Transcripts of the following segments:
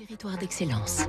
Territoire d'excellence.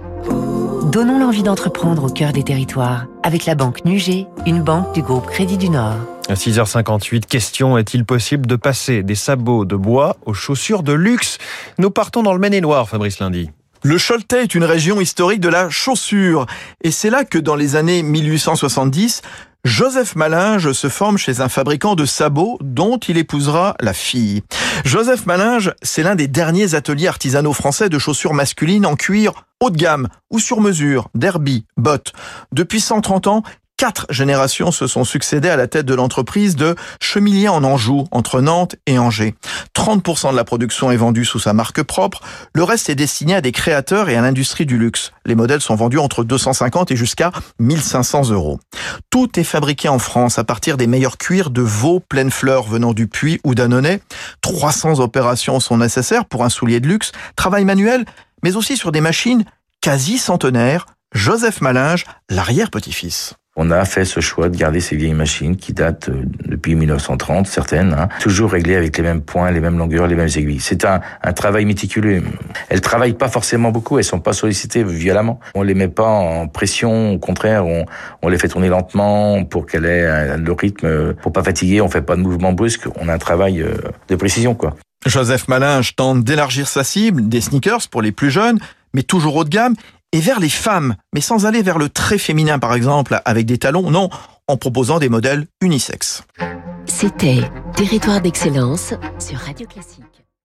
Donnons l'envie d'entreprendre au cœur des territoires avec la banque Nugé, une banque du groupe Crédit du Nord. À 6h58, question est-il possible de passer des sabots de bois aux chaussures de luxe? Nous partons dans le Maine-et-Loire, Fabrice Lundi. Le Choletais est une région historique de la chaussure. Et c'est là que dans les années 1870, Joseph Malinge se forme chez un fabricant de sabots dont il épousera la fille. Joseph Malinge, c'est l'un des derniers ateliers artisanaux français de chaussures masculines en cuir haut de gamme ou sur mesure, derby, bottes. Depuis 130 ans, quatre générations se sont succédées à la tête de l'entreprise de Chemilier en Anjou, entre Nantes et Angers. 30% de la production est vendue sous sa marque propre, le reste est destiné à des créateurs et à l'industrie du luxe. Les modèles sont vendus entre 250 et jusqu'à 1500 euros. Tout est fabriqué en France à partir des meilleurs cuirs de veau pleine fleur venant du Puy ou d'Annonay. 300 opérations sont nécessaires pour un soulier de luxe, travail manuel, mais aussi sur des machines quasi centenaires. Joseph Malinge, l'arrière-petit-fils. On a fait ce choix de garder ces vieilles machines qui datent euh, depuis 1930, certaines, hein, toujours réglées avec les mêmes points, les mêmes longueurs, les mêmes aiguilles. C'est un, un, travail méticuleux. Elles travaillent pas forcément beaucoup, elles sont pas sollicitées violemment. On les met pas en pression, au contraire, on, on les fait tourner lentement pour qu'elle ait le rythme, pour pas fatiguer, on fait pas de mouvements brusques, on a un travail euh, de précision, quoi. Joseph Malinge tente d'élargir sa cible, des sneakers pour les plus jeunes, mais toujours haut de gamme, et vers les femmes, mais sans aller vers le très féminin par exemple, avec des talons, non, en proposant des modèles unisexes. C'était Territoire d'excellence sur Radio Classique.